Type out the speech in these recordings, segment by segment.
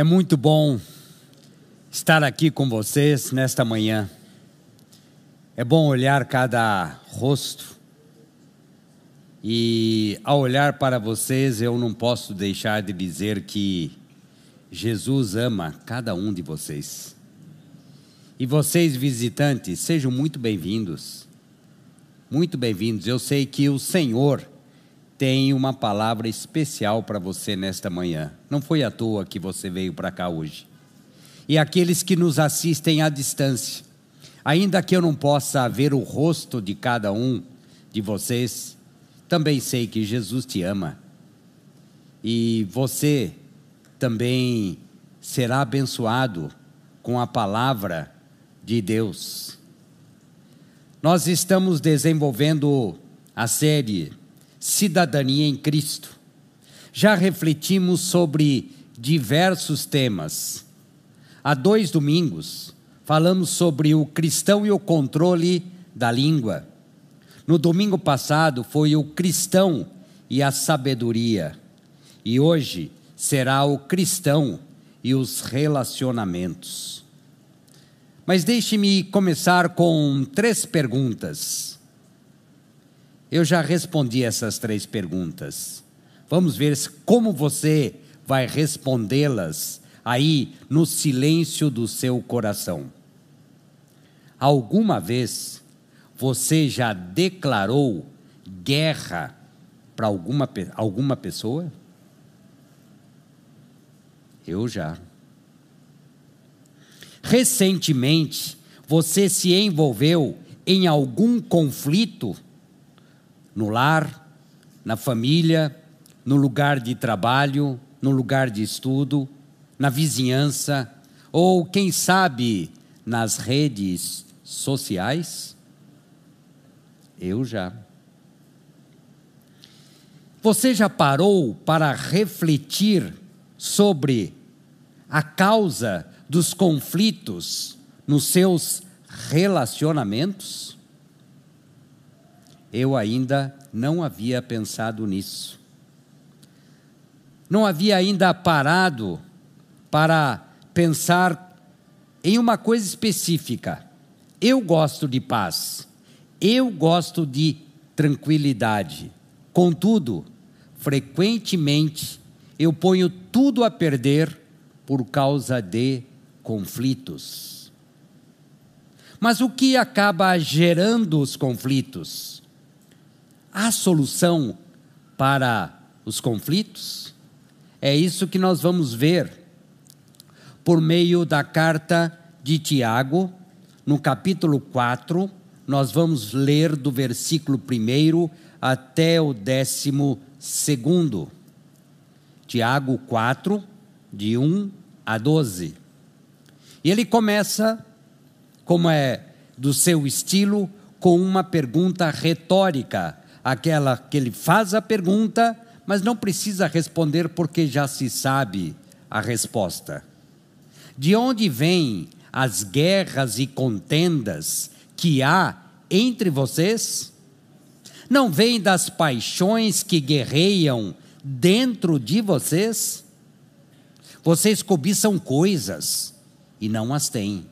É muito bom estar aqui com vocês nesta manhã. É bom olhar cada rosto. E ao olhar para vocês, eu não posso deixar de dizer que Jesus ama cada um de vocês. E vocês, visitantes, sejam muito bem-vindos. Muito bem-vindos. Eu sei que o Senhor tem uma palavra especial para você nesta manhã. Não foi à toa que você veio para cá hoje. E aqueles que nos assistem à distância, ainda que eu não possa ver o rosto de cada um de vocês, também sei que Jesus te ama. E você também será abençoado com a palavra de Deus. Nós estamos desenvolvendo a série cidadania em Cristo. Já refletimos sobre diversos temas. Há dois domingos, falamos sobre o cristão e o controle da língua. No domingo passado foi o cristão e a sabedoria. E hoje será o cristão e os relacionamentos. Mas deixe-me começar com três perguntas. Eu já respondi essas três perguntas. Vamos ver como você vai respondê-las aí no silêncio do seu coração. Alguma vez você já declarou guerra para alguma, alguma pessoa? Eu já. Recentemente, você se envolveu em algum conflito? No lar, na família, no lugar de trabalho, no lugar de estudo, na vizinhança, ou quem sabe nas redes sociais? Eu já. Você já parou para refletir sobre a causa dos conflitos nos seus relacionamentos? Eu ainda não havia pensado nisso. Não havia ainda parado para pensar em uma coisa específica. Eu gosto de paz, eu gosto de tranquilidade. Contudo, frequentemente eu ponho tudo a perder por causa de conflitos. Mas o que acaba gerando os conflitos? Há solução para os conflitos? É isso que nós vamos ver por meio da carta de Tiago, no capítulo 4, nós vamos ler do versículo 1 até o décimo segundo. Tiago 4, de 1 a 12. E ele começa, como é do seu estilo, com uma pergunta retórica aquela que ele faz a pergunta, mas não precisa responder porque já se sabe a resposta. De onde vêm as guerras e contendas que há entre vocês? Não vêm das paixões que guerreiam dentro de vocês? Vocês cobiçam coisas e não as têm,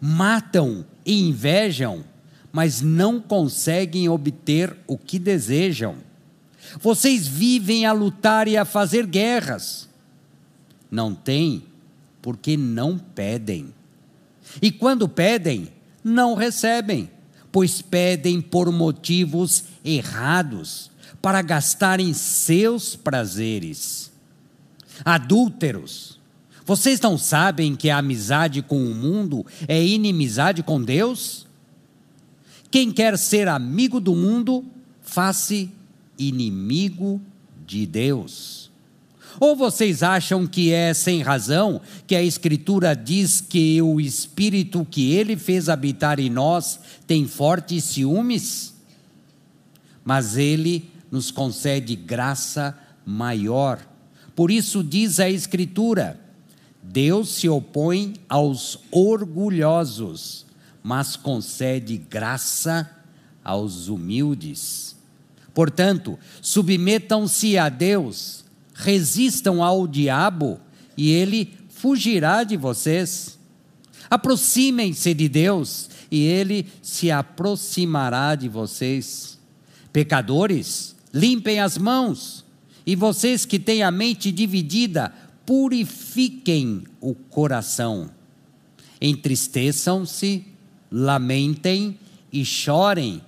matam e invejam mas não conseguem obter o que desejam. Vocês vivem a lutar e a fazer guerras. Não têm, porque não pedem. E quando pedem, não recebem, pois pedem por motivos errados, para gastarem seus prazeres. Adúlteros, vocês não sabem que a amizade com o mundo é inimizade com Deus? Quem quer ser amigo do mundo, faça inimigo de Deus. Ou vocês acham que é sem razão que a Escritura diz que o Espírito que ele fez habitar em nós tem fortes ciúmes? Mas ele nos concede graça maior. Por isso diz a Escritura: Deus se opõe aos orgulhosos mas concede graça aos humildes. Portanto, submetam-se a Deus, resistam ao diabo e ele fugirá de vocês. Aproximem-se de Deus e ele se aproximará de vocês. Pecadores, limpem as mãos. E vocês que têm a mente dividida, purifiquem o coração. Entristeçam-se, lamentem e chorem.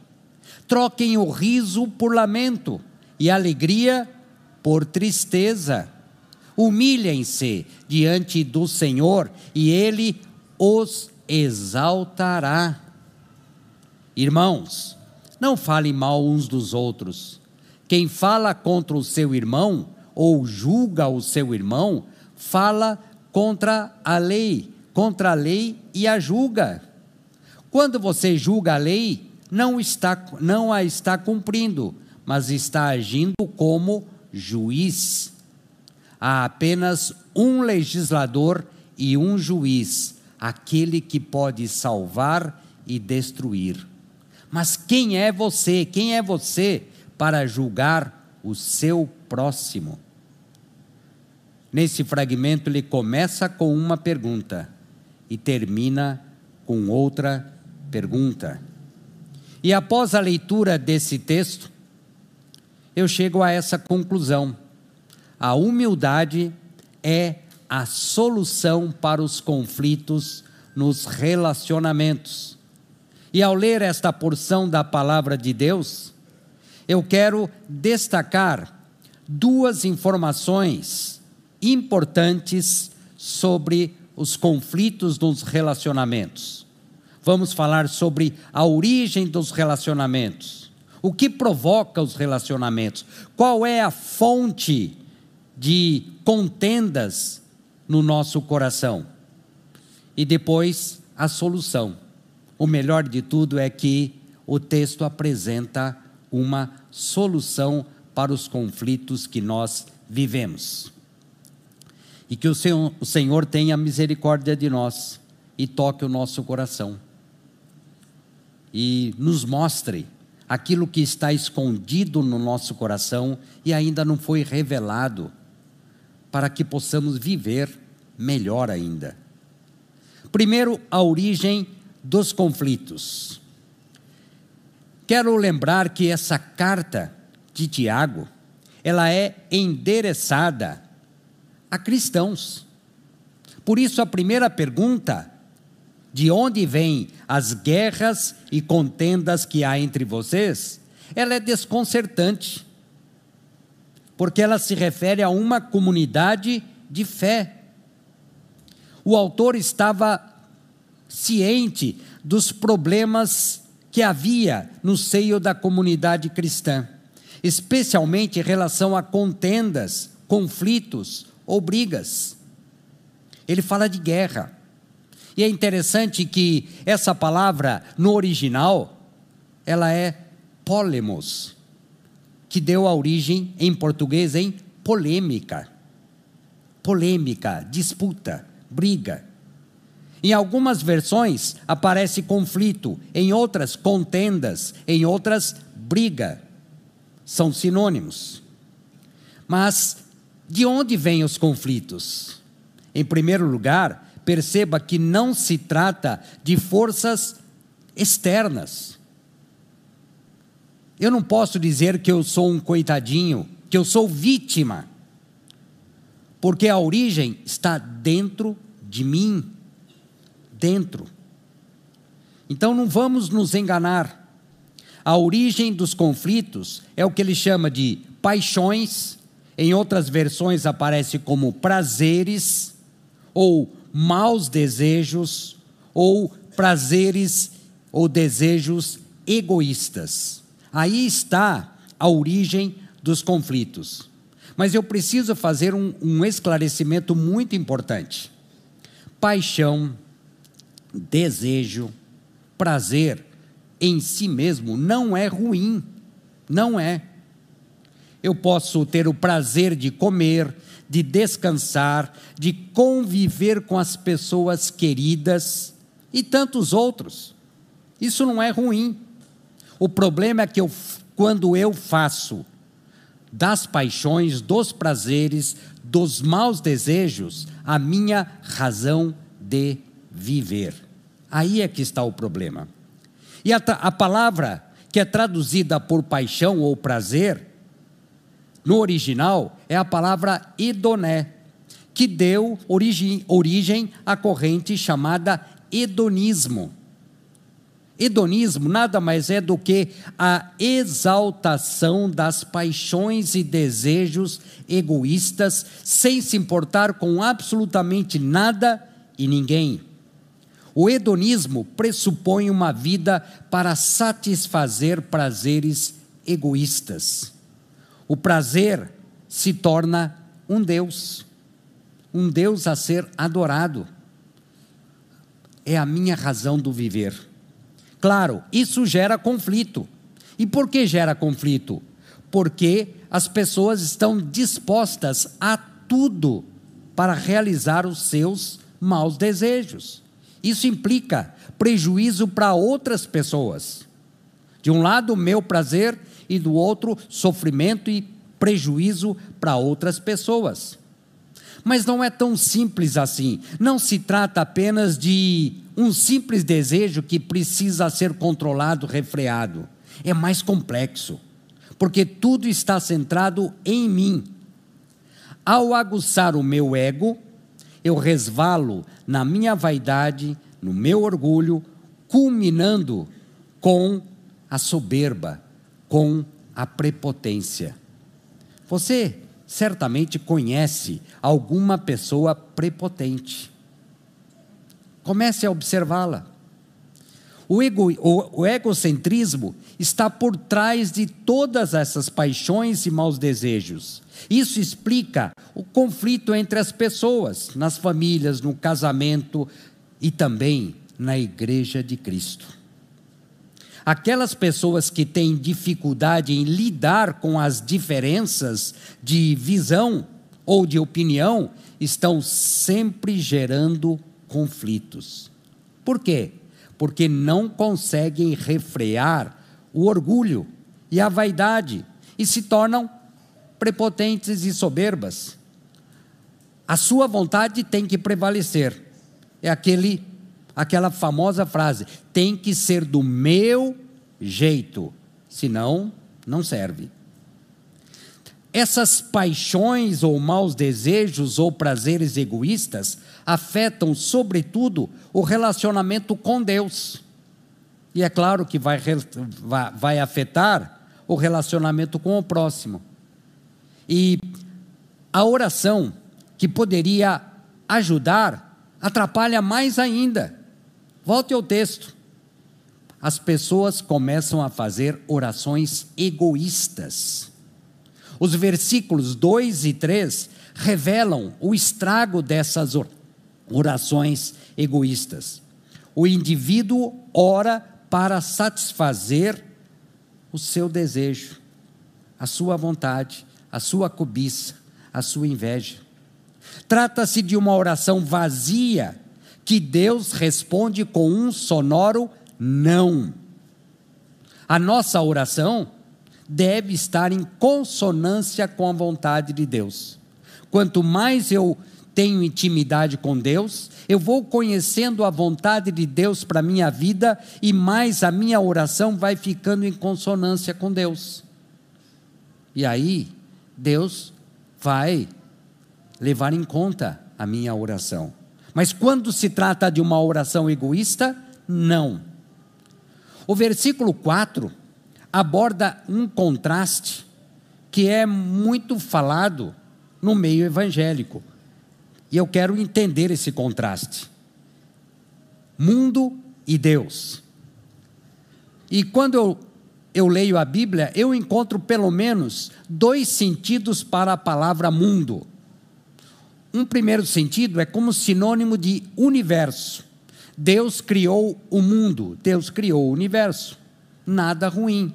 Troquem o riso por lamento e alegria por tristeza. Humilhem-se diante do Senhor e Ele os exaltará. Irmãos, não falem mal uns dos outros. Quem fala contra o seu irmão ou julga o seu irmão, fala contra a lei, contra a lei e a julga. Quando você julga a lei, não está não a está cumprindo, mas está agindo como juiz. Há apenas um legislador e um juiz, aquele que pode salvar e destruir. Mas quem é você? Quem é você para julgar o seu próximo? Nesse fragmento, ele começa com uma pergunta e termina com outra pergunta. E após a leitura desse texto, eu chego a essa conclusão: a humildade é a solução para os conflitos nos relacionamentos. E ao ler esta porção da palavra de Deus, eu quero destacar duas informações importantes sobre os conflitos nos relacionamentos. Vamos falar sobre a origem dos relacionamentos. O que provoca os relacionamentos? Qual é a fonte de contendas no nosso coração? E depois a solução. O melhor de tudo é que o texto apresenta uma solução para os conflitos que nós vivemos. E que o Senhor, o Senhor tenha misericórdia de nós e toque o nosso coração. E nos mostre aquilo que está escondido no nosso coração e ainda não foi revelado, para que possamos viver melhor ainda. Primeiro, a origem dos conflitos. Quero lembrar que essa carta de Tiago, ela é endereçada a cristãos. Por isso a primeira pergunta, de onde vêm as guerras e contendas que há entre vocês, ela é desconcertante. Porque ela se refere a uma comunidade de fé. O autor estava ciente dos problemas que havia no seio da comunidade cristã, especialmente em relação a contendas, conflitos ou brigas. Ele fala de guerra. E é interessante que essa palavra no original ela é polemos, que deu a origem em português em polêmica. Polêmica, disputa, briga. Em algumas versões aparece conflito, em outras, contendas, em outras, briga. São sinônimos. Mas de onde vêm os conflitos? Em primeiro lugar, perceba que não se trata de forças externas. Eu não posso dizer que eu sou um coitadinho, que eu sou vítima, porque a origem está dentro de mim dentro. Então não vamos nos enganar. A origem dos conflitos é o que ele chama de paixões, em outras versões aparece como prazeres, ou maus desejos, ou prazeres ou desejos egoístas. Aí está a origem dos conflitos. Mas eu preciso fazer um, um esclarecimento muito importante. Paixão, desejo, prazer em si mesmo não é ruim, não é. Eu posso ter o prazer de comer, de descansar, de conviver com as pessoas queridas e tantos outros. Isso não é ruim. O problema é que eu, quando eu faço das paixões, dos prazeres, dos maus desejos a minha razão de viver. Aí é que está o problema. E a, a palavra que é traduzida por paixão ou prazer, no original, é a palavra idoné, que deu origem, origem à corrente chamada hedonismo. Hedonismo nada mais é do que a exaltação das paixões e desejos egoístas, sem se importar com absolutamente nada e ninguém. O hedonismo pressupõe uma vida para satisfazer prazeres egoístas. O prazer se torna um Deus, um Deus a ser adorado. É a minha razão do viver. Claro, isso gera conflito. E por que gera conflito? Porque as pessoas estão dispostas a tudo para realizar os seus maus desejos. Isso implica prejuízo para outras pessoas. De um lado, meu prazer, e do outro, sofrimento e prejuízo para outras pessoas. Mas não é tão simples assim. Não se trata apenas de um simples desejo que precisa ser controlado, refreado. É mais complexo, porque tudo está centrado em mim. Ao aguçar o meu ego, eu resvalo na minha vaidade, no meu orgulho, culminando com a soberba, com a prepotência. Você certamente conhece alguma pessoa prepotente. Comece a observá-la. O, ego, o, o, egocentrismo está por trás de todas essas paixões e maus desejos. Isso explica o conflito entre as pessoas, nas famílias, no casamento e também na igreja de Cristo. Aquelas pessoas que têm dificuldade em lidar com as diferenças de visão ou de opinião estão sempre gerando conflitos. Por quê? Porque não conseguem refrear o orgulho e a vaidade e se tornam prepotentes e soberbas. A sua vontade tem que prevalecer. É aquele aquela famosa frase: tem que ser do meu jeito, senão não serve. Essas paixões ou maus desejos ou prazeres egoístas afetam, sobretudo, o relacionamento com Deus. E é claro que vai, vai, afetar o relacionamento com o próximo. E a oração, que poderia ajudar, atrapalha mais ainda. Volte ao texto. As pessoas começam a fazer orações egoístas. Os versículos 2 e 3 revelam o estrago dessas orações egoístas. O indivíduo ora para satisfazer o seu desejo, a sua vontade, a sua cobiça, a sua inveja. Trata-se de uma oração vazia que Deus responde com um sonoro não. A nossa oração deve estar em consonância com a vontade de Deus. Quanto mais eu tenho intimidade com Deus, eu vou conhecendo a vontade de Deus para a minha vida e mais a minha oração vai ficando em consonância com Deus. E aí, Deus vai levar em conta a minha oração. Mas quando se trata de uma oração egoísta, não. O versículo 4 aborda um contraste que é muito falado no meio evangélico. E eu quero entender esse contraste. Mundo e Deus. E quando eu, eu leio a Bíblia, eu encontro pelo menos dois sentidos para a palavra mundo. Um primeiro sentido é como sinônimo de universo. Deus criou o mundo, Deus criou o universo. Nada ruim.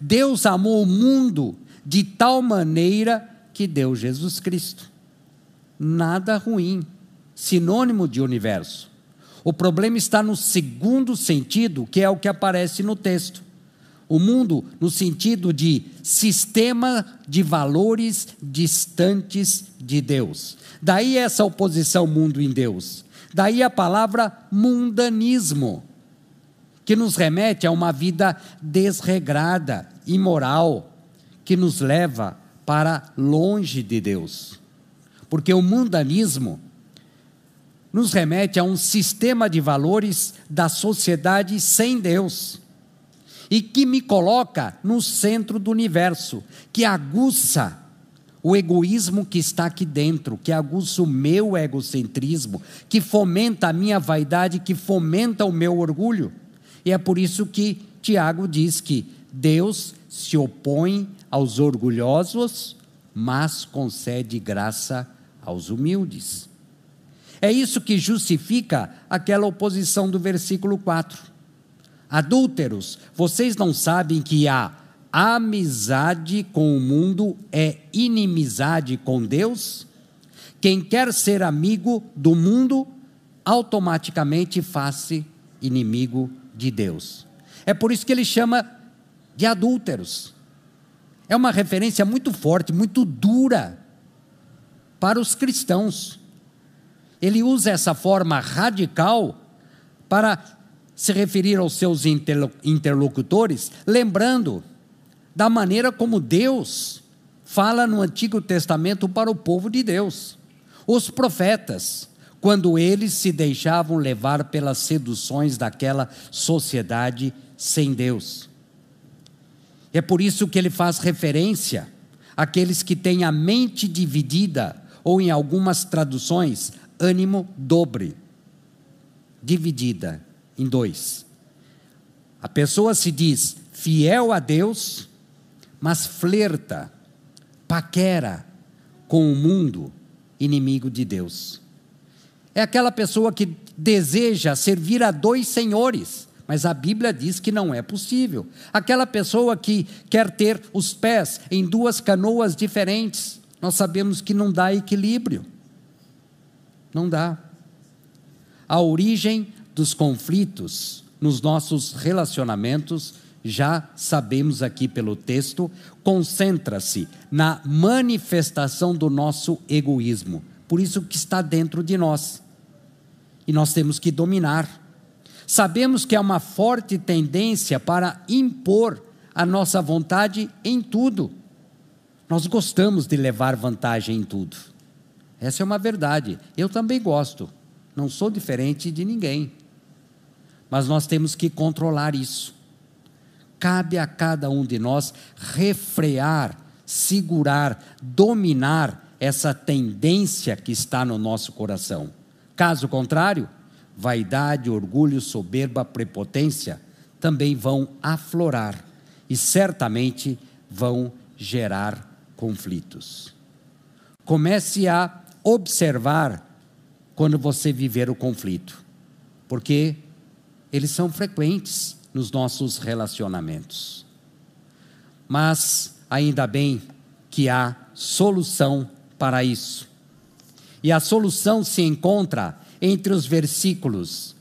Deus amou o mundo de tal maneira que deu Jesus Cristo. Nada ruim. Sinônimo de universo. O problema está no segundo sentido, que é o que aparece no texto. o mundo no sentido de sistema de valores distantes de Deus. Daí essa oposição mundo em Deus. Daí a palavra mundanismo, que nos remete a uma vida desregrada, imoral, que nos leva para longe de Deus. Porque o mundanismo nos remete a um sistema de valores da sociedade sem Deus e que me coloca no centro do universo, que aguça o egoísmo que está aqui dentro, que aguça o meu egocentrismo, que fomenta a minha vaidade, que fomenta o meu orgulho. E é por isso que Tiago diz que Deus se opõe aos orgulhosos, mas concede graça aos humildes. É isso que justifica aquela oposição do versículo 4. Adúlteros, vocês não sabem que a amizade com o mundo é inimizade com Deus? Quem quer ser amigo do mundo, automaticamente faz-se inimigo de Deus. É por isso que ele chama de adúlteros. É uma referência muito forte, muito dura para os cristãos. Ele usa essa forma radical para se referir aos seus interlocutores, lembrando da maneira como Deus fala no Antigo Testamento para o povo de Deus. Os profetas, quando eles se deixavam levar pelas seduções daquela sociedade sem Deus. É por isso que ele faz referência àqueles que têm a mente dividida, ou em algumas traduções, ânimo dobre, dividida em dois. A pessoa se diz fiel a Deus, mas flerta, paquera com o mundo inimigo de Deus. É aquela pessoa que deseja servir a dois senhores, mas a Bíblia diz que não é possível. Aquela pessoa que quer ter os pés em duas canoas diferentes, nós sabemos que não dá equilíbrio. Não dá. A origem dos conflitos nos nossos relacionamentos, já sabemos aqui pelo texto, concentra-se na manifestação do nosso egoísmo. Por isso que está dentro de nós. E nós temos que dominar. Sabemos que há uma forte tendência para impor a nossa vontade em tudo. Nós gostamos de levar vantagem em tudo. Essa é uma verdade. Eu também gosto. Não sou diferente de ninguém. Mas nós temos que controlar isso. Cabe a cada um de nós refrear, segurar, dominar essa tendência que está no nosso coração. Caso contrário, vaidade, orgulho, soberba, prepotência também vão aflorar e certamente vão gerar conflitos. Comece a observar quando você viver o conflito, porque eles são frequentes nos nossos relacionamentos. Mas ainda bem que há solução para isso. E a solução se encontra entre os versículos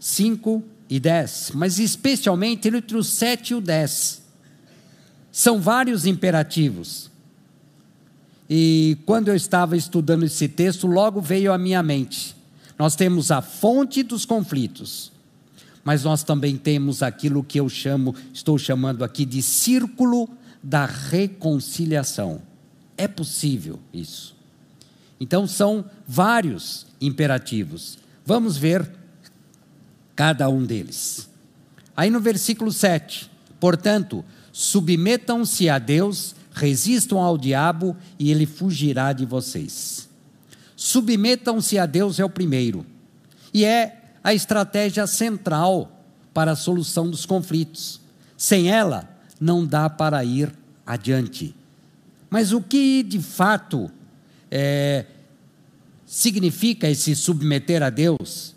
5 e 10, mas especialmente entre os 7 e o 10. São vários imperativos. E quando eu estava estudando esse texto, logo veio à minha mente: nós temos a fonte dos conflitos, mas nós também temos aquilo que eu chamo, estou chamando aqui de círculo da reconciliação. É possível isso. Então são vários imperativos. Vamos ver cada um deles. Aí no versículo 7, portanto, submetam-se a Deus, resistam ao diabo e ele fugirá de vocês. Submetam-se a Deus é o primeiro. E é a estratégia central para a solução dos conflitos. Sem ela, não dá para ir adiante. Mas o que de fato é, significa esse submeter a Deus?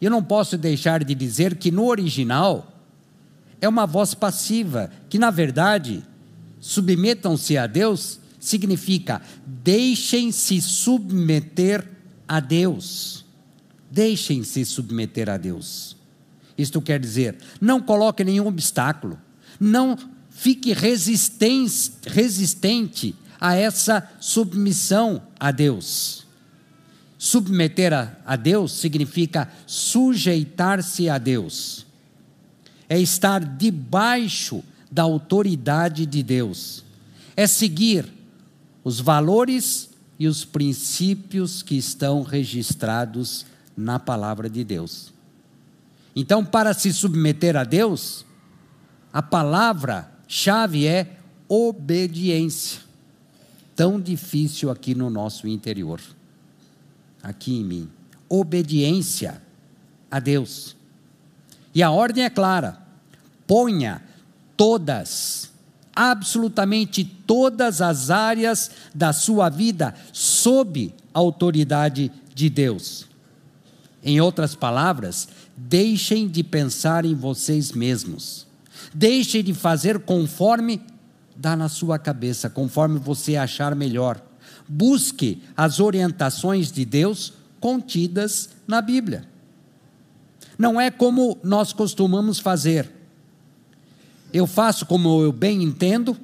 Eu não posso deixar de dizer que no original é uma voz passiva, que na verdade, submetam-se a Deus significa deixem-se submeter a Deus. Deixem-se submeter a Deus. Isto quer dizer, não coloque nenhum obstáculo, Não fique resistente a essa submissão a Deus. Submeter a, a Deus significa sujeitar-se a Deus, é estar debaixo da autoridade de Deus, é seguir os valores e os princípios que estão registrados na palavra de Deus. Então, para se submeter a Deus, a palavra-chave é obediência. Tão difícil aqui no nosso interior, aqui em mim. Obediência a Deus. E a ordem é clara: ponha todas, absolutamente todas as áreas da sua vida sob a autoridade de Deus. Em outras palavras, deixem de pensar em vocês mesmos. Deixem de fazer conforme dá na sua cabeça, conforme você achar melhor. Busque as orientações de Deus contidas na Bíblia. Não é como nós costumamos fazer. Eu faço como eu bem entendo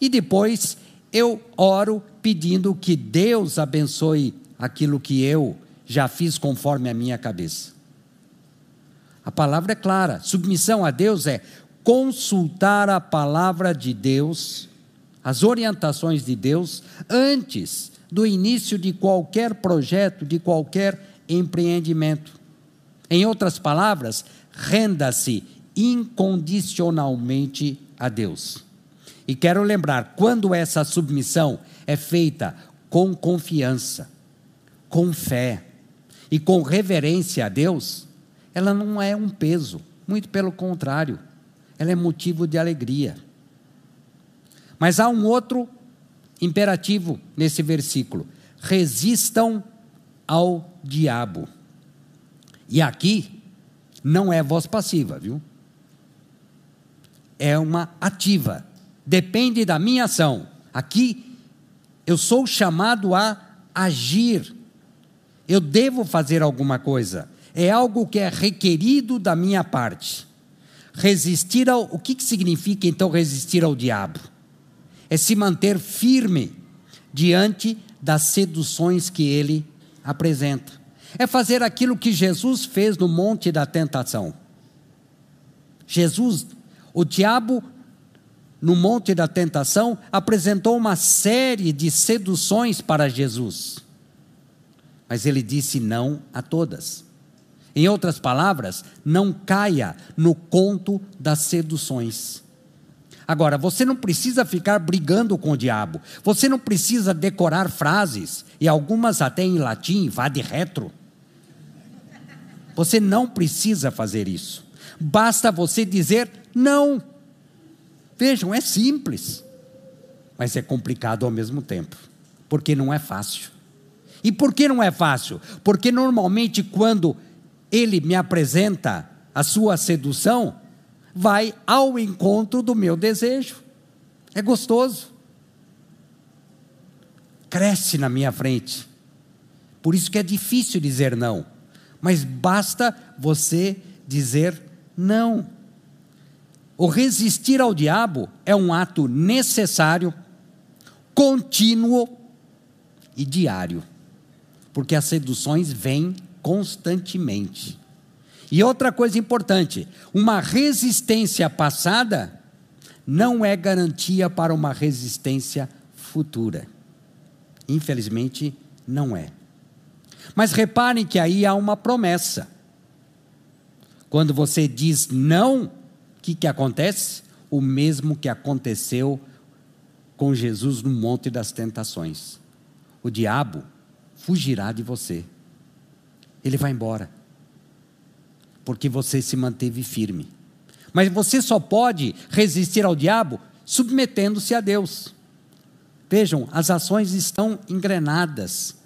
e depois eu oro pedindo que Deus abençoe aquilo que eu já fiz conforme a minha cabeça. A palavra é clara: submissão a Deus é consultar a palavra de Deus, as orientações de Deus, antes do início de qualquer projeto, de qualquer empreendimento. Em outras palavras, renda-se incondicionalmente a Deus. E quero lembrar, quando essa submissão é feita com confiança, com fé, e com reverência a Deus, ela não é um peso, muito pelo contrário, ela é motivo de alegria. Mas há um outro imperativo nesse versículo: resistam ao diabo. E aqui não é voz passiva, viu? É uma ativa. Depende da minha ação. Aqui eu sou chamado a agir eu devo fazer alguma coisa. É algo que é requerido da minha parte. Resistir ao. O que, que significa então resistir ao diabo? É se manter firme diante das seduções que ele apresenta. É fazer aquilo que Jesus fez no monte da tentação. Jesus, o diabo, no monte da tentação, apresentou uma série de seduções para Jesus mas ele disse não a todas. Em outras palavras, não caia no conto das seduções. Agora, você não precisa ficar brigando com o diabo, você não precisa decorar frases, e algumas até em latim, vá de retro. Você não precisa fazer isso. Basta você dizer não. Vejam, é simples, mas é complicado ao mesmo tempo, porque não é fácil. E por que não é fácil? Porque normalmente quando ele me apresenta a sua sedução, vai ao encontro do meu desejo. É gostoso. Cresce na minha frente. Por isso que é difícil dizer não. Mas basta você dizer não. O resistir ao diabo é um ato necessário, contínuo e diário porque as seduções vêm constantemente. E outra coisa importante: uma resistência passada não é garantia para uma resistência futura. Infelizmente, não é. Mas reparem que aí há uma promessa. Quando você diz não, o que, que acontece? O mesmo que aconteceu com Jesus no Monte das Tentações. O diabo fugirá de você. Ele vai embora. Porque você se manteve firme. Mas você só pode resistir ao diabo submetendo-se a Deus. Vejam, as ações estão engrenadas,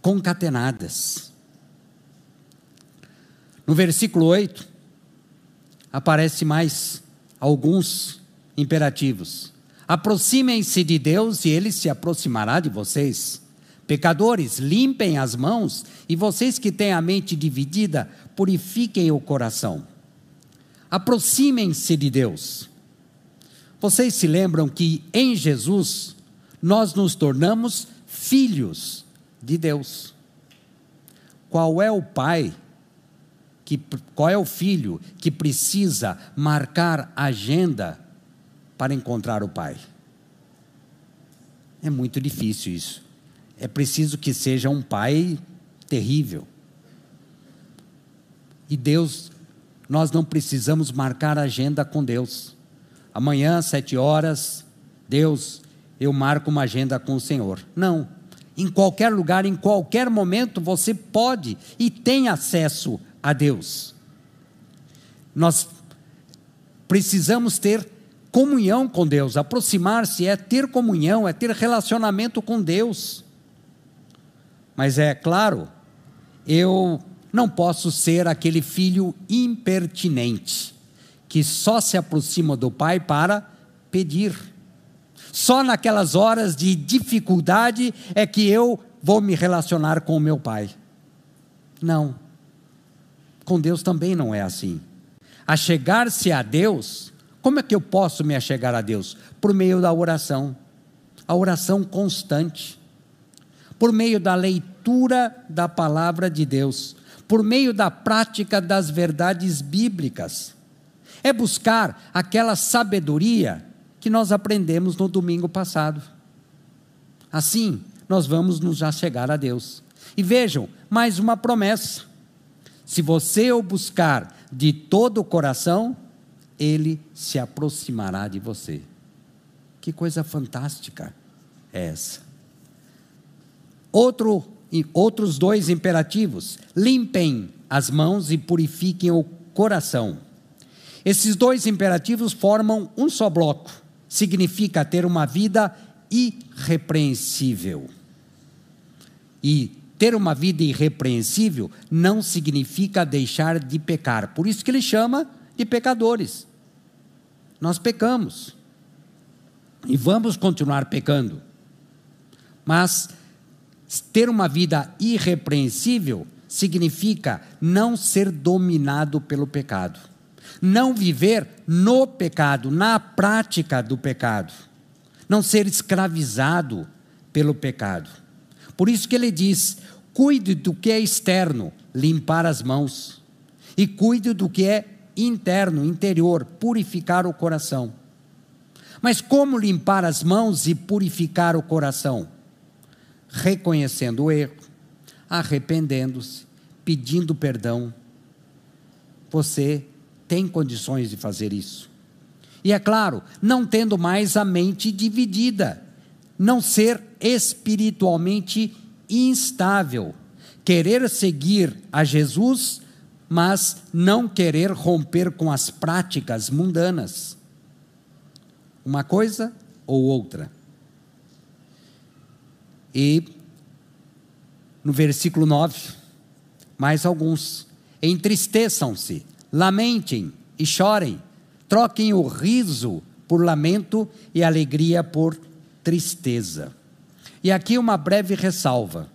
concatenadas. No versículo 8, aparece mais alguns imperativos. Aproximem-se de Deus e ele se aproximará de vocês. Pecadores, limpem as mãos, e vocês que têm a mente dividida, purifiquem o coração. aproximem-se de Deus. Vocês se lembram que em Jesus nós nos tornamos filhos de Deus. Qual é o pai que qual é o filho que precisa marcar agenda para encontrar o pai? É muito difícil isso. É preciso que seja um pai terrível. E Deus, nós não precisamos marcar agenda com Deus. Amanhã, sete horas, Deus, eu marco uma agenda com o Senhor. Não. Em qualquer lugar, em qualquer momento, você pode e tem acesso a Deus. Nós precisamos ter comunhão com Deus. Aproximar-se é ter comunhão, é ter relacionamento com Deus. Mas é claro, eu não posso ser aquele filho impertinente que só se aproxima do pai para pedir. Só naquelas horas de dificuldade é que eu vou me relacionar com o meu pai. Não. Com Deus também não é assim. A chegar-se a Deus, como é que eu posso me achegar a Deus? Por meio da oração. A oração constante. Por meio da leitura da palavra de Deus. Por meio da prática das verdades bíblicas é buscar aquela sabedoria que nós aprendemos no domingo passado. Assim, nós vamos nos achegar a Deus. E vejam, mais uma promessa: se você o buscar de todo o coração, ele se aproximará de você. Que coisa fantástica é essa. Outro, outros dois imperativos: limpem as mãos e purifiquem o coração. Esses dois imperativos formam um só bloco. Significa ter uma vida irrepreensível. E ter uma vida irrepreensível não significa deixar de pecar. Por isso que ele chama de pecadores. Nós pecamos. E vamos continuar pecando. Mas ter uma vida irrepreensível significa não ser dominado pelo pecado não viver no pecado, na prática do pecado, não ser escravizado pelo pecado. Por isso que ele diz: cuide do que é externo, limpar as mãos, e cuide do que é interno, interior, purificar o coração. Mas como limpar as mãos e purificar o coração? Reconhecendo o erro, arrependendo-se, pedindo perdão. Você tem condições de fazer isso. E é claro, não tendo mais a mente dividida, não ser espiritualmente instável, querer seguir a Jesus, mas não querer romper com as práticas mundanas. Uma coisa ou outra. E no versículo 9, mais alguns. Entristeçam-se lamentem e chorem, troquem o riso por lamento e alegria por tristeza. E aqui uma breve ressalva.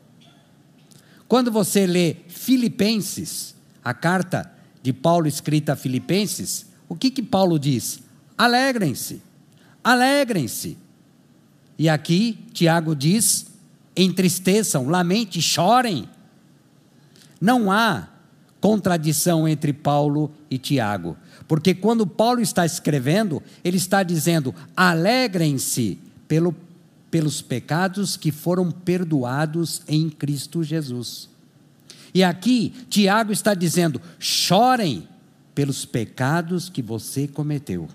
Quando você lê Filipenses, a carta de Paulo escrita a Filipenses, o que que Paulo diz? Alegrem-se, alegrem-se. E aqui Tiago diz: entristeçam, lamentem, chorem. Não há contradição entre Paulo e Tiago. Porque quando Paulo está escrevendo, ele está dizendo: alegrem-se pelo, pelos pecados que foram perdoados em Cristo Jesus. E aqui, Tiago está dizendo: chorem pelos pecados que você cometeu.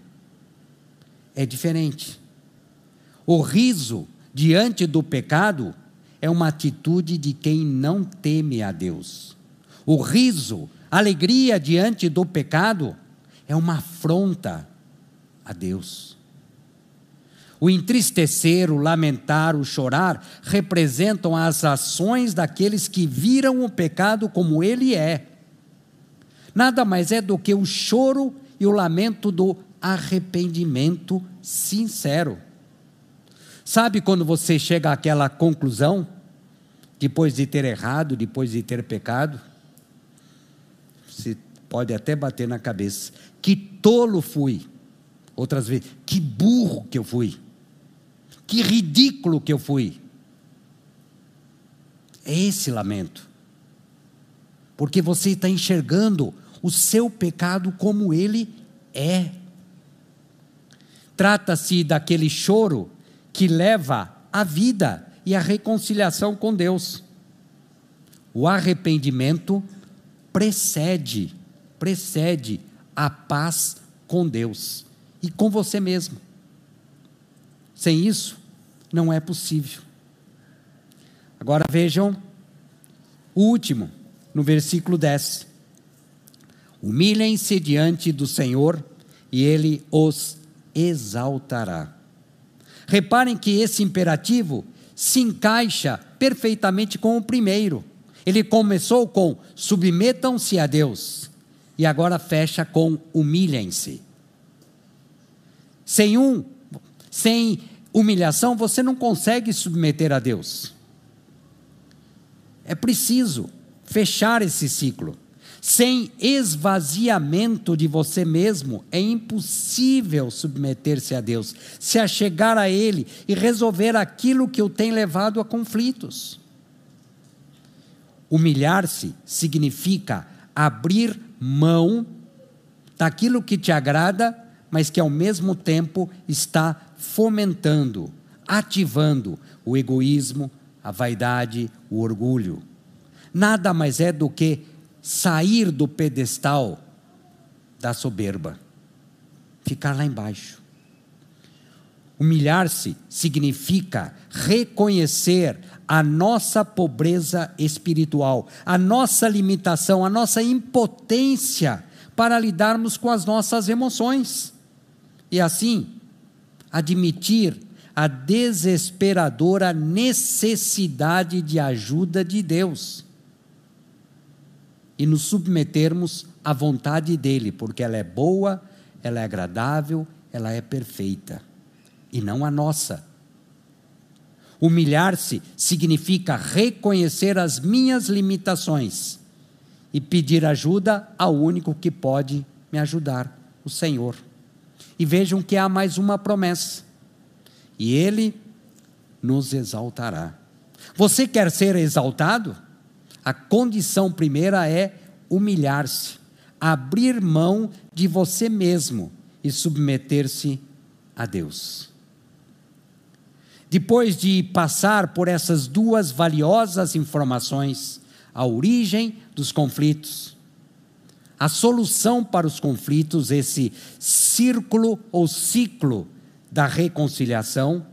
É diferente. O riso diante do pecado é uma atitude de quem não teme a Deus. O riso, alegria diante do pecado, é uma afronta a Deus. O entristecer, o lamentar, o chorar representam as ações daqueles que viram o pecado como ele é. Nada mais é do que o choro e o lamento do arrependimento sincero. Sabe quando você chega àquela conclusão, depois de ter errado, depois de ter pecado? pode até bater na cabeça. Que tolo fui. Outras vezes, que burro que eu fui. Que ridículo que eu fui. É esse lamento. Porque você está enxergando o seu pecado como ele é. Trata-se daquele choro que leva à vida e à reconciliação com Deus. O arrependimento precede, precede a paz com Deus e com você mesmo. Sem isso, não é possível. Agora vejam o último, no versículo 10. Humilhem-se diante do Senhor e ele os exaltará. Reparem que esse imperativo se encaixa perfeitamente com o primeiro. Ele começou com submetam-se a Deus e agora fecha com humilhem-se. Sem um, sem humilhação, você não consegue submeter a Deus. É preciso fechar esse ciclo. Sem esvaziamento de você mesmo, é impossível submeter-se a Deus, se achegar a Ele e resolver aquilo que o tem levado a conflitos. Humilhar-se significa abrir mão daquilo que te agrada, mas que ao mesmo tempo está fomentando, ativando o egoísmo, a vaidade, o orgulho. Nada mais é do que sair do pedestal da soberba, ficar lá embaixo. Humilhar-se significa reconhecer a nossa pobreza espiritual, a nossa limitação, a nossa impotência para lidarmos com as nossas emoções. E assim, admitir a desesperadora necessidade de ajuda de Deus e nos submetermos à vontade dele, porque ela é boa, ela é agradável, ela é perfeita, e não a nossa. Humilhar-se significa reconhecer as minhas limitações e pedir ajuda ao único que pode me ajudar, o Senhor. E vejam que há mais uma promessa, e Ele nos exaltará. Você quer ser exaltado? A condição primeira é humilhar-se, abrir mão de você mesmo e submeter-se a Deus. Depois de passar por essas duas valiosas informações, a origem dos conflitos, a solução para os conflitos, esse círculo ou ciclo da reconciliação,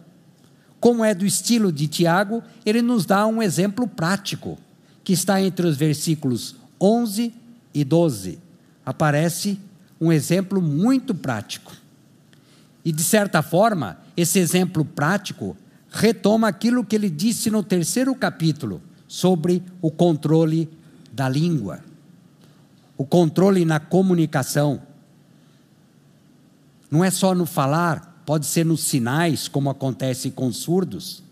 como é do estilo de Tiago, ele nos dá um exemplo prático que está entre os versículos 11 e 12. Aparece um exemplo muito prático. E, de certa forma, esse exemplo prático retoma aquilo que ele disse no terceiro capítulo sobre o controle da língua, o controle na comunicação. Não é só no falar, pode ser nos sinais, como acontece com surdos,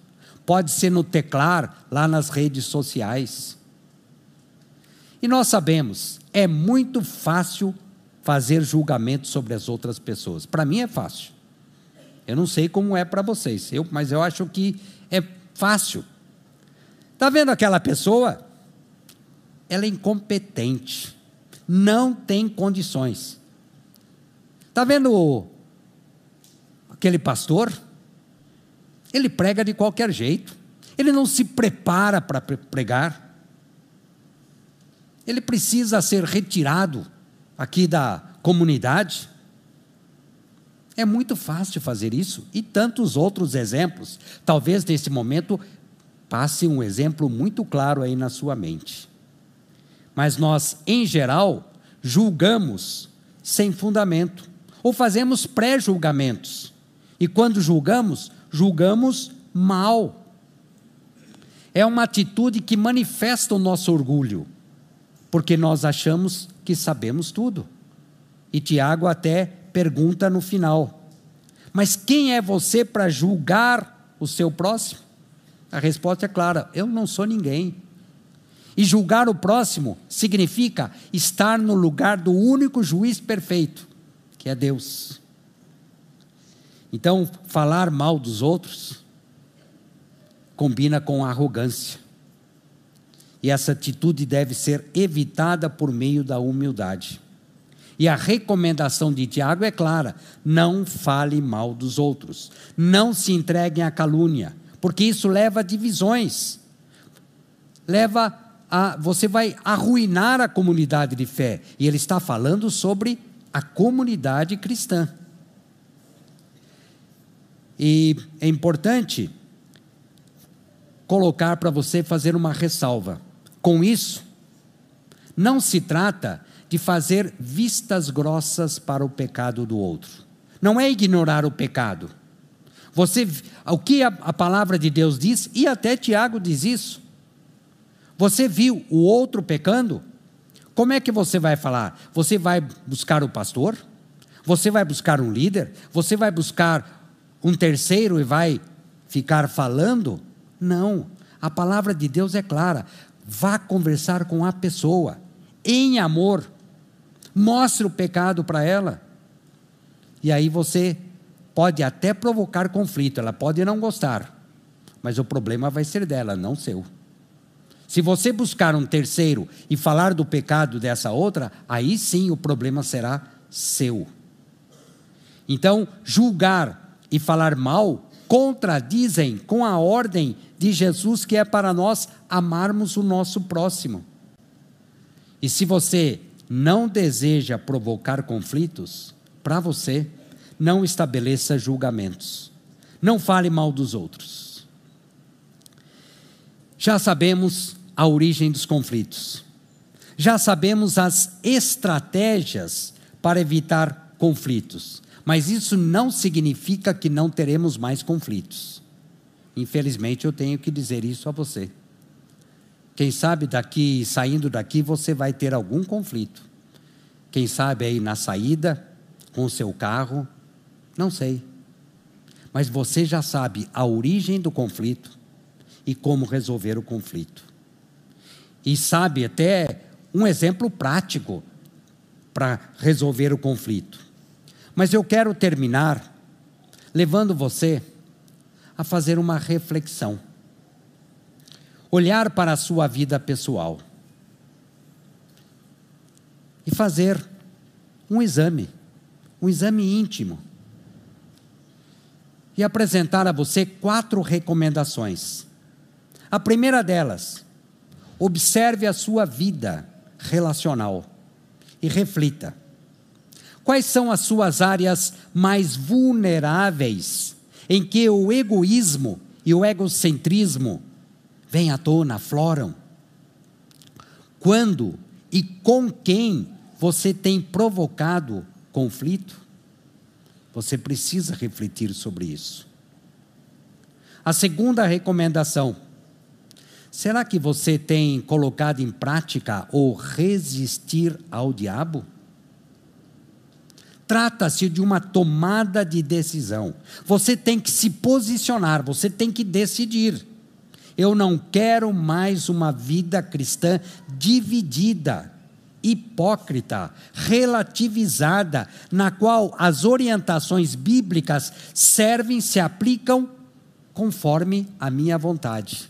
pode ser no teclar, lá nas redes sociais. E nós sabemos, é muito fácil fazer julgamento sobre as outras pessoas. Para mim é fácil. Eu não sei como é para vocês, eu, mas eu acho que é fácil. Está vendo aquela pessoa? Ela é incompetente, não tem condições. Está vendo aquele pastor? Ele prega de qualquer jeito, ele não se prepara para pregar ele precisa ser retirado aqui da comunidade. É muito fácil fazer isso e tantos outros exemplos. Talvez nesse momento passe um exemplo muito claro aí na sua mente. Mas nós, em geral, julgamos sem fundamento ou fazemos pré-julgamentos. E quando julgamos, julgamos mal. É uma atitude que manifesta o nosso orgulho porque nós achamos que sabemos tudo. E Tiago até pergunta no final: Mas quem é você para julgar o seu próximo? A resposta é clara: Eu não sou ninguém. E julgar o próximo significa estar no lugar do único juiz perfeito, que é Deus. Então, falar mal dos outros combina com arrogância. E essa atitude deve ser evitada por meio da humildade. E a recomendação de Tiago é clara: não fale mal dos outros, não se entreguem à calúnia, porque isso leva a divisões, leva a. Você vai arruinar a comunidade de fé. E ele está falando sobre a comunidade cristã. E é importante colocar para você fazer uma ressalva. Com isso, não se trata de fazer vistas grossas para o pecado do outro. Não é ignorar o pecado. Você, o que a, a palavra de Deus diz, e até Tiago diz isso. Você viu o outro pecando? Como é que você vai falar? Você vai buscar o pastor? Você vai buscar um líder? Você vai buscar um terceiro e vai ficar falando? Não. A palavra de Deus é clara. Vá conversar com a pessoa em amor. Mostre o pecado para ela. E aí você pode até provocar conflito, ela pode não gostar, mas o problema vai ser dela, não seu. Se você buscar um terceiro e falar do pecado dessa outra, aí sim o problema será seu. Então, julgar e falar mal contradizem com a ordem de Jesus que é para nós amarmos o nosso próximo. E se você não deseja provocar conflitos, para você, não estabeleça julgamentos. Não fale mal dos outros. Já sabemos a origem dos conflitos. Já sabemos as estratégias para evitar conflitos. Mas isso não significa que não teremos mais conflitos. Infelizmente, eu tenho que dizer isso a você. Quem sabe daqui, saindo daqui, você vai ter algum conflito. Quem sabe aí na saída, com o seu carro, não sei. Mas você já sabe a origem do conflito e como resolver o conflito. E sabe até um exemplo prático para resolver o conflito. Mas eu quero terminar levando você a fazer uma reflexão. Olhar para a sua vida pessoal. E fazer um exame, um exame íntimo. E apresentar a você quatro recomendações. A primeira delas, observe a sua vida relacional e reflita Quais são as suas áreas mais vulneráveis em que o egoísmo e o egocentrismo vêm à tona, afloram? Quando e com quem você tem provocado conflito? Você precisa refletir sobre isso. A segunda recomendação: será que você tem colocado em prática ou resistir ao diabo? Trata-se de uma tomada de decisão. Você tem que se posicionar, você tem que decidir. Eu não quero mais uma vida cristã dividida, hipócrita, relativizada, na qual as orientações bíblicas servem, se aplicam conforme a minha vontade.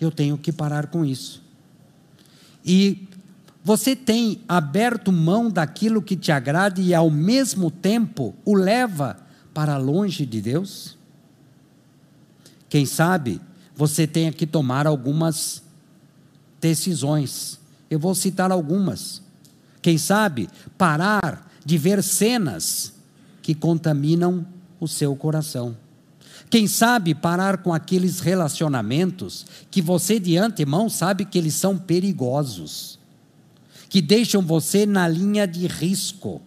Eu tenho que parar com isso. E você tem aberto mão daquilo que te agrada e ao mesmo tempo o leva para longe de Deus? Quem sabe você tenha que tomar algumas decisões. Eu vou citar algumas. Quem sabe parar de ver cenas que contaminam o seu coração. Quem sabe parar com aqueles relacionamentos que você de antemão sabe que eles são perigosos que deixam você na linha de risco.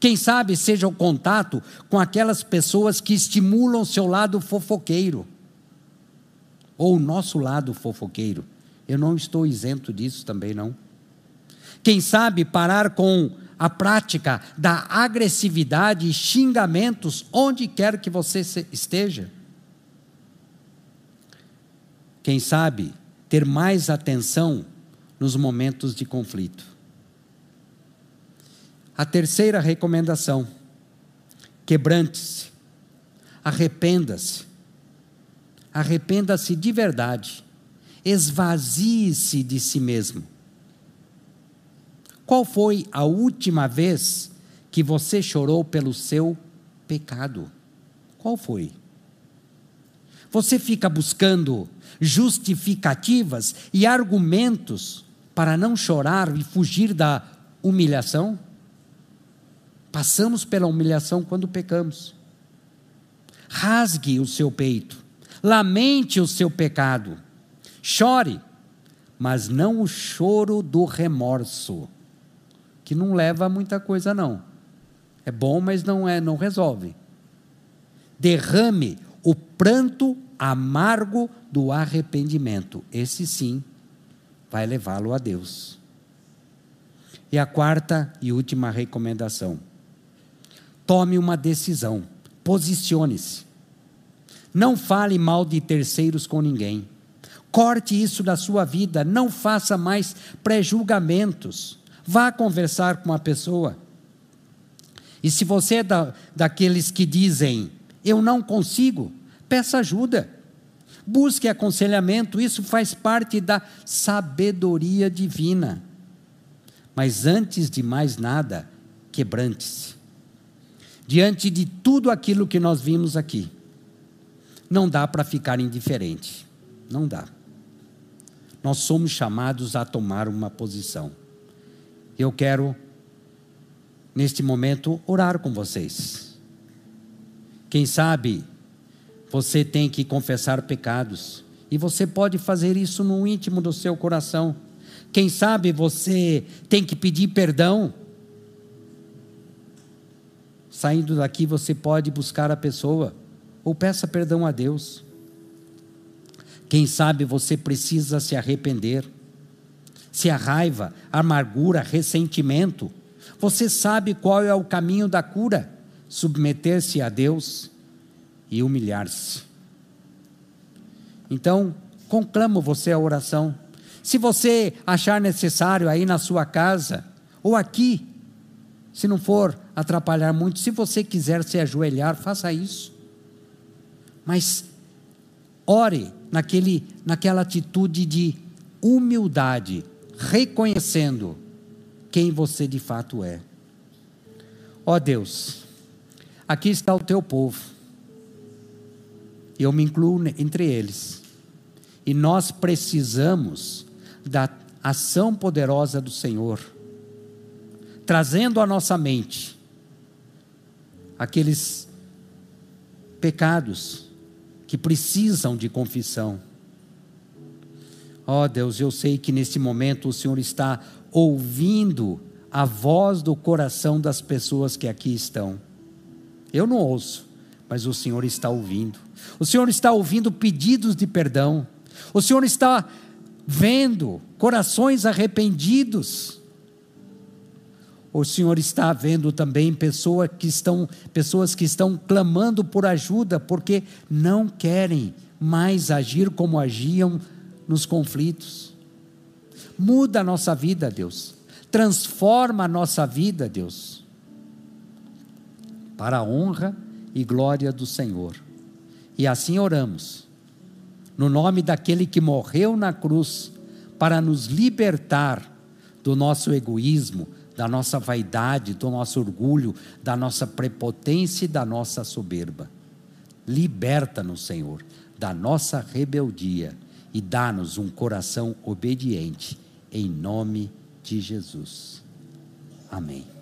Quem sabe seja o contato com aquelas pessoas que estimulam seu lado fofoqueiro, ou o nosso lado fofoqueiro. Eu não estou isento disso também, não. Quem sabe parar com a prática da agressividade e xingamentos onde quer que você esteja. Quem sabe ter mais atenção nos momentos de conflito. A terceira recomendação: quebrante-se, arrependa-se, arrependa-se de verdade, esvazie-se de si mesmo. Qual foi a última vez que você chorou pelo seu pecado? Qual foi? Você fica buscando justificativas e argumentos para não chorar e fugir da humilhação? Passamos pela humilhação quando pecamos. Rasgue o seu peito, lamente o seu pecado, chore, mas não o choro do remorso, que não leva a muita coisa não. É bom, mas não é, não resolve. Derrame o pranto amargo do arrependimento. Esse sim vai levá-lo a Deus. E a quarta e última recomendação Tome uma decisão, posicione-se. Não fale mal de terceiros com ninguém. Corte isso da sua vida, não faça mais pré-julgamentos. Vá conversar com uma pessoa. E se você é da, daqueles que dizem, eu não consigo, peça ajuda. Busque aconselhamento, isso faz parte da sabedoria divina. Mas antes de mais nada, quebrante-se diante de tudo aquilo que nós vimos aqui. Não dá para ficar indiferente. Não dá. Nós somos chamados a tomar uma posição. Eu quero, neste momento, orar com vocês. Quem sabe você tem que confessar pecados. E você pode fazer isso no íntimo do seu coração. Quem sabe você tem que pedir perdão Saindo daqui, você pode buscar a pessoa ou peça perdão a Deus. Quem sabe você precisa se arrepender. Se a raiva, a amargura, ressentimento, você sabe qual é o caminho da cura: submeter-se a Deus e humilhar-se. Então, conclamo você a oração. Se você achar necessário aí na sua casa ou aqui, se não for atrapalhar muito, se você quiser se ajoelhar, faça isso. Mas ore naquele, naquela atitude de humildade, reconhecendo quem você de fato é. Ó oh Deus, aqui está o teu povo. Eu me incluo entre eles. E nós precisamos da ação poderosa do Senhor trazendo à nossa mente aqueles pecados que precisam de confissão. Ó oh Deus, eu sei que nesse momento o Senhor está ouvindo a voz do coração das pessoas que aqui estão. Eu não ouço, mas o Senhor está ouvindo. O Senhor está ouvindo pedidos de perdão. O Senhor está vendo corações arrependidos o Senhor está vendo também pessoa que estão, pessoas que estão clamando por ajuda porque não querem mais agir como agiam nos conflitos. Muda a nossa vida, Deus. Transforma a nossa vida, Deus. Para a honra e glória do Senhor. E assim oramos. No nome daquele que morreu na cruz para nos libertar do nosso egoísmo, da nossa vaidade, do nosso orgulho, da nossa prepotência e da nossa soberba. Liberta-nos, Senhor, da nossa rebeldia e dá-nos um coração obediente, em nome de Jesus. Amém.